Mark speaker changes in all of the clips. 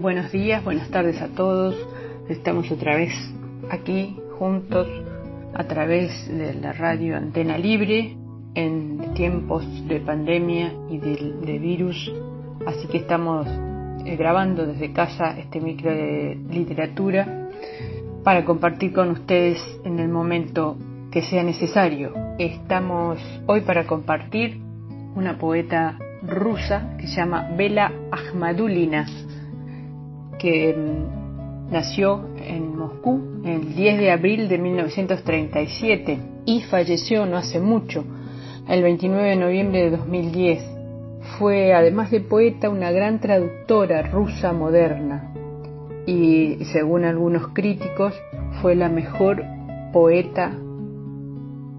Speaker 1: Buenos días, buenas tardes a todos. Estamos otra vez aquí juntos a través de la radio Antena Libre en tiempos de pandemia y de, virus. Así que estamos eh, grabando desde casa este micro de literatura para compartir con ustedes en el momento que sea necesario. Estamos hoy para compartir una poeta rusa que se llama Bela Ahmadulina, que mm, nació en Moscú el 10 de abril de 1937 y falleció no hace mucho, el 29 de noviembre de 2010. Fue, además de poeta, una gran traductora rusa moderna y, según algunos críticos, fue la mejor poeta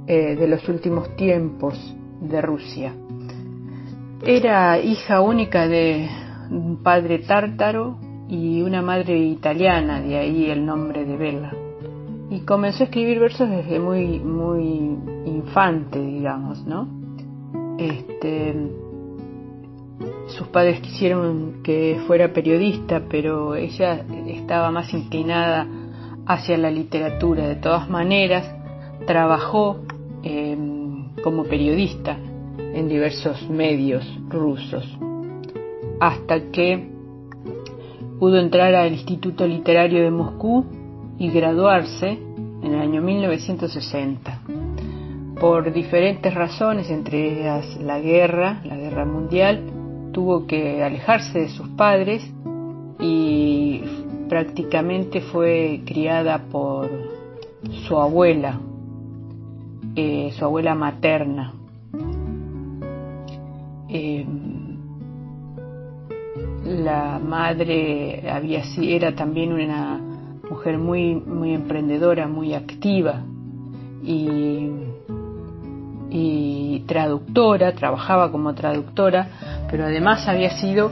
Speaker 1: eh, de los últimos tiempos de Rusia. Era hija única de un padre tártaro y una madre italiana, de ahí el nombre de Bella. Y comenzó a escribir versos desde muy, muy infante, digamos, ¿no? Este, sus padres quisieron que fuera periodista, pero ella estaba más inclinada hacia la literatura. De todas maneras, trabajó em, como periodista en diversos medios rusos, hasta que pudo entrar al Instituto Literario de Moscú y graduarse en el año 1960. Por diferentes razones, entre ellas la guerra, la guerra mundial, tuvo que alejarse de sus padres y prácticamente fue criada por su abuela, eh, su abuela materna. Eh, la madre había era también una mujer muy muy emprendedora, muy activa y, traductora, trabajaba como traductora, pero además había sido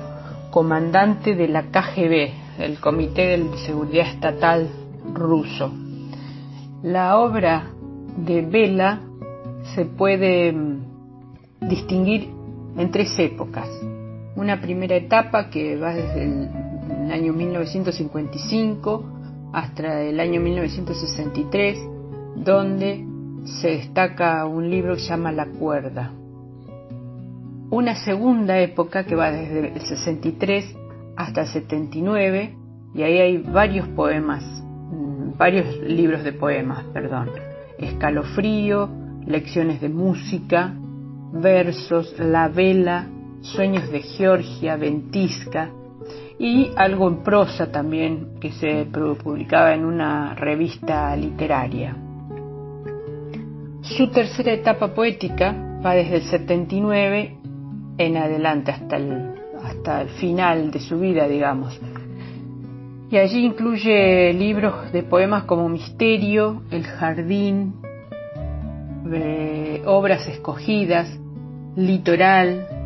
Speaker 1: comandante de la KGB, el Comité de Seguridad Estatal ruso. La obra de Vela se puede mm, distinguir en tres épocas una primera etapa que va desde el, año 1955 hasta el año 1963, donde se destaca un libro que se llama La cuerda. Una segunda época que va desde el 63 hasta el 79, y ahí hay varios poemas, mm, varios libros de poemas, perdón. Escalofrío, lecciones de música, versos, La vela, Sueños de Georgia, Ventisca y algo en prosa también que se publicaba en una revista literaria. Su tercera etapa poética va desde el 79 en adelante hasta el, hasta el final de su vida, digamos. Y allí incluye libros de poemas como Misterio, El Jardín, eh, Obras Escogidas, Litoral,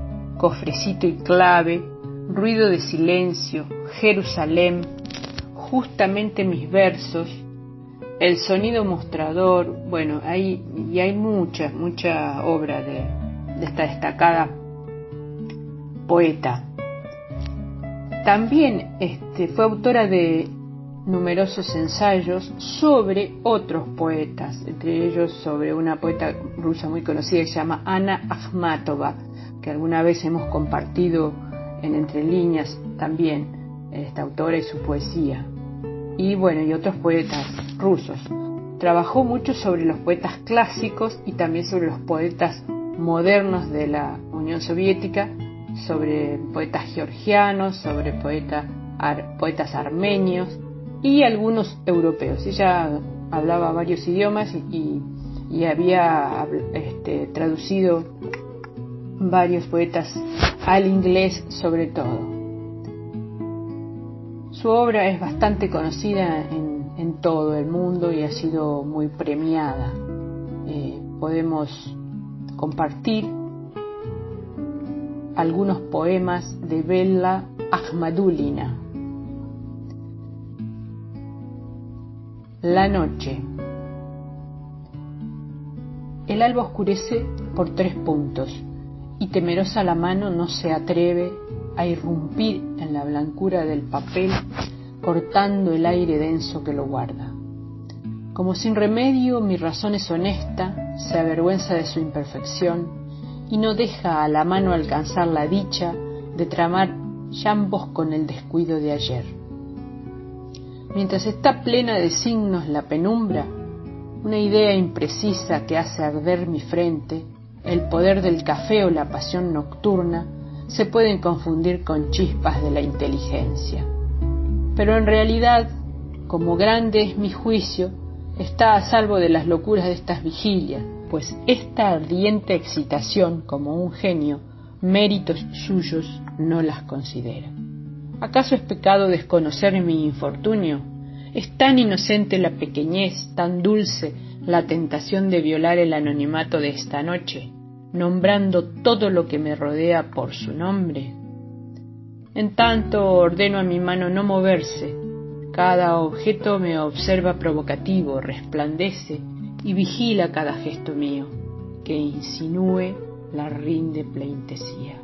Speaker 1: cofrecito y clave, ruido de silencio, Jerusalén, justamente mis versos, el sonido mostrador, bueno, y hay mucha, mucha obra de, esta destacada poeta. También este, fue autora de numerosos ensayos sobre otros poetas, entre ellos sobre una poeta rusa muy conocida que se llama Ana Akhmatova, que alguna vez hemos compartido en Entre Líneas también, esta autora y su poesía. Y bueno, y otros poetas rusos. Trabajó mucho sobre los poetas clásicos y también sobre los poetas modernos de la Unión Soviética, sobre poetas georgianos, sobre poetas armenios y algunos europeos. Ella hablaba varios idiomas y, había este, traducido varios poetas al inglés sobre todo. Su obra es bastante conocida en, todo el mundo y ha sido muy premiada. Eh, podemos compartir algunos poemas de Bella Ahmadulina. La noche. El alba oscurece por tres puntos y temerosa la mano no se atreve a irrumpir en la blancura del papel, cortando el aire denso que lo guarda. Como sin remedio mi razón es honesta, se avergüenza de su imperfección y no deja a la mano alcanzar la dicha de tramar llambos con el descuido de ayer. Mientras está plena de signos la penumbra, una idea imprecisa que hace arder mi frente, el poder del café o la pasión nocturna, se pueden confundir con chispas de la inteligencia. Pero en realidad, como grande es mi juicio, está a salvo de las locuras de estas vigilias, pues esta ardiente excitación, como un genio, méritos suyos no las considera. ¿Acaso es pecado desconocer mi infortunio? ¿Es tan inocente la pequeñez, tan dulce la tentación de violar el anonimato de esta noche, nombrando todo lo que me rodea por su nombre? En tanto ordeno a mi mano no moverse, cada objeto me observa provocativo, resplandece y vigila cada gesto mío, que insinúe la rinde pleitesía.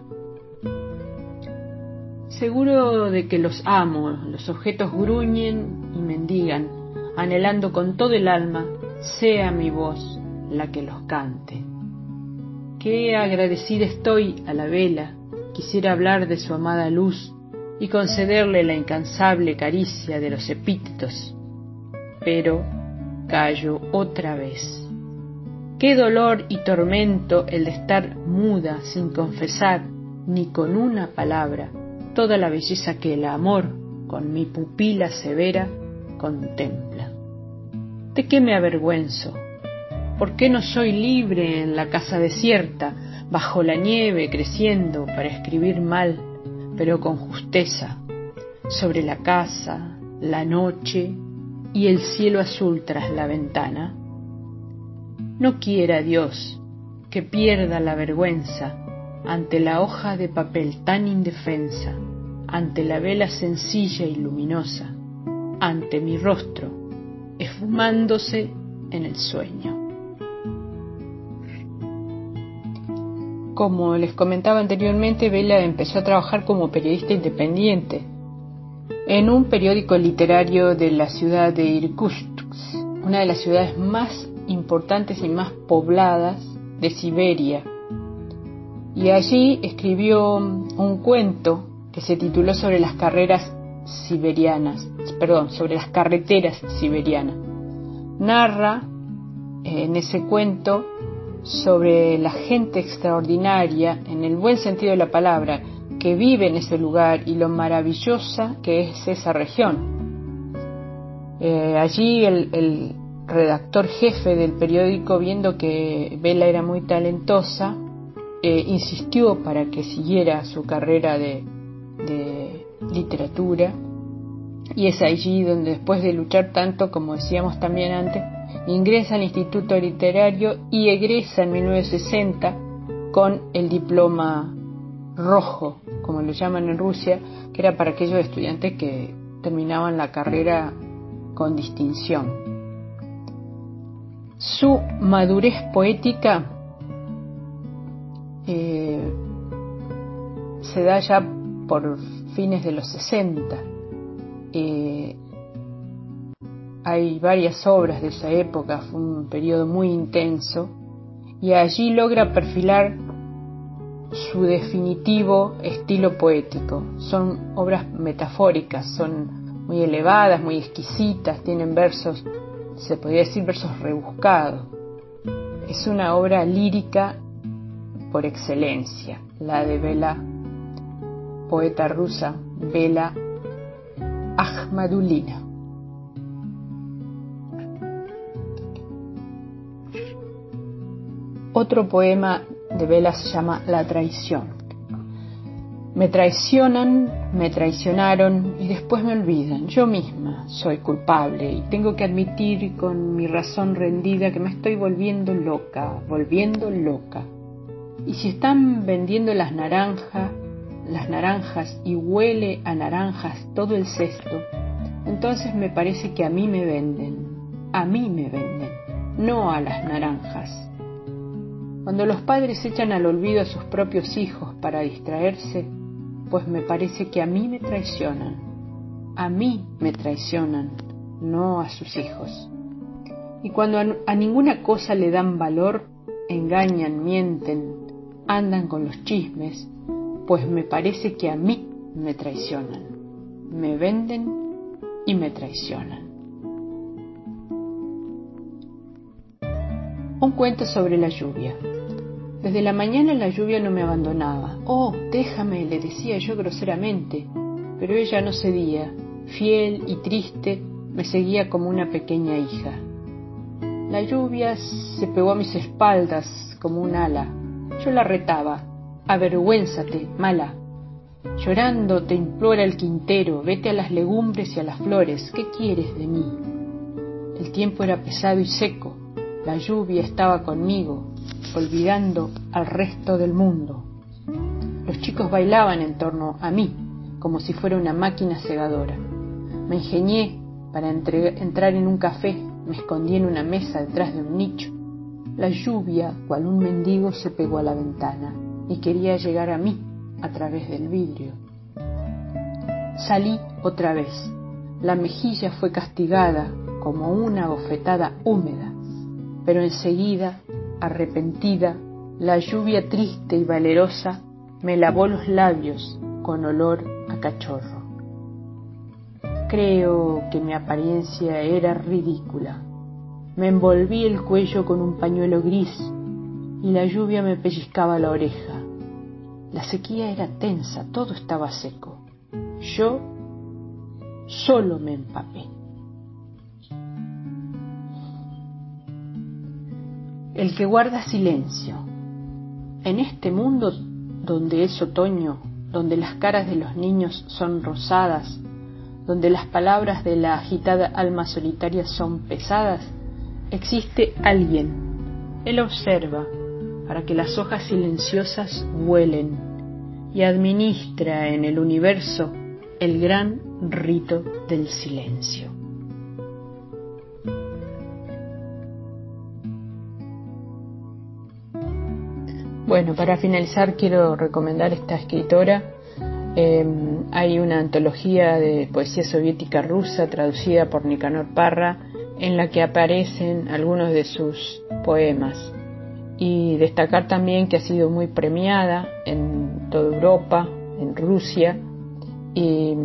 Speaker 1: Seguro de que los amo, los objetos gruñen y mendigan, anhelando con todo el alma, sea mi voz la que los cante. Qué agradecida estoy a la vela, quisiera hablar de su amada luz y concederle la incansable caricia de los epítetos, pero callo otra vez. Qué dolor y tormento el de estar muda sin confesar ni con una palabra toda la belleza que el amor con mi pupila severa contempla. ¿De qué me avergüenzo? ¿Por qué no soy libre en la casa desierta, bajo la nieve creciendo para escribir mal pero con justeza, sobre la casa, la noche y el cielo azul tras la ventana? No quiera Dios que pierda la vergüenza ante la hoja de papel tan indefensa, ante la vela sencilla y luminosa, ante mi rostro, esfumándose en el sueño. Como les comentaba anteriormente, Vela empezó a trabajar como periodista independiente en un periódico literario de la ciudad de Irkutsk, una de las ciudades más importantes y más pobladas de Siberia. Y allí escribió un cuento que se tituló sobre las carreras siberianas, perdón, sobre las carreteras siberianas. Narra en ese cuento sobre la gente extraordinaria, en el buen sentido de la palabra, que vive en ese lugar y lo maravillosa que es esa región. Eh, allí el, redactor jefe del periódico, viendo que Vela era muy talentosa, eh, insistió para que siguiera su carrera de, de literatura y es allí donde después de luchar tanto, como decíamos también antes, ingresa al Instituto Literario y egresa en 1960 con el diploma rojo, como lo llaman en Rusia, que era para aquellos estudiantes que terminaban la carrera con distinción. Su madurez poética eh, se da ya por fines de los 60. Hay varias obras de esa época, fue un periodo muy intenso, y allí logra perfilar su definitivo estilo poético. Son obras metafóricas, son muy elevadas, muy exquisitas, tienen versos, se podría decir versos rebuscados. Es una obra lírica por excelencia, la de Vela, poeta rusa Vela Ahmadulina. Otro poema de Vela se llama La traición. Me traicionan, me traicionaron y después me olvidan. Yo misma soy culpable y tengo que admitir con mi razón rendida que me estoy volviendo loca, volviendo loca. Y si están vendiendo las naranjas, las naranjas y huele a naranjas todo el cesto, entonces me parece que a mí me venden, a mí me venden, no a las naranjas. Cuando los padres echan al olvido a sus propios hijos para distraerse, pues me parece que a mí me traicionan. A mí me traicionan, no a sus hijos. Y cuando a, ninguna cosa le dan valor, engañan, mienten, andan con los chismes, pues me parece que a mí me traicionan. Me venden y me traicionan. Un cuento sobre la lluvia. Desde la mañana la lluvia no me abandonaba. Oh, déjame, le decía yo groseramente, pero ella no cedía. Fiel y triste, me seguía como una pequeña hija. La lluvia se pegó a mis espaldas como un ala. Yo la retaba. Avergüénzate, mala. Llorando te implora el quintero, vete a las legumbres y a las flores, ¿qué quieres de mí? El tiempo era pesado y seco, la lluvia estaba conmigo, olvidando al resto del mundo. Los chicos bailaban en torno a mí, como si fuera una máquina segadora. Me ingenié para entrar en un café, me escondí en una mesa detrás de un nicho. La lluvia, cual un mendigo, se pegó a la ventana y quería llegar a mí a través del vidrio. Salí otra vez. La mejilla fue castigada como una bofetada húmeda, pero enseguida, arrepentida, la lluvia triste y valerosa me lavó los labios con olor a cachorro. Creo que mi apariencia era ridícula. Me envolví el cuello con un pañuelo gris y la lluvia me pellizcaba la oreja. La sequía era tensa, todo estaba seco. Yo solo me empapé. El que guarda silencio. En este mundo donde es otoño, donde las caras de los niños son rosadas, donde las palabras de la agitada alma solitaria son pesadas, existe alguien. Él observa para que las hojas silenciosas vuelen y administra en el universo el gran rito del silencio. Bueno, para finalizar quiero recomendar esta escritora. Em, hay una antología de poesía soviética rusa traducida por Nicanor Parra en la que aparecen algunos de sus poemas. Y destacar también que ha sido muy premiada en toda Europa, en Rusia, y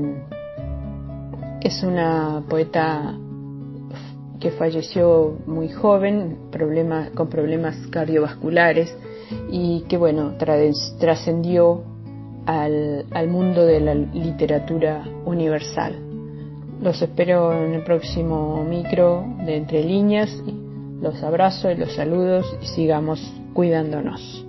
Speaker 1: es una poeta que falleció muy joven, con problemas cardiovasculares, y que bueno, trascendió al, al mundo de la literatura universal. Los espero en el próximo micro de Entre Líneas. Los abrazo y los saludos y sigamos cuidándonos.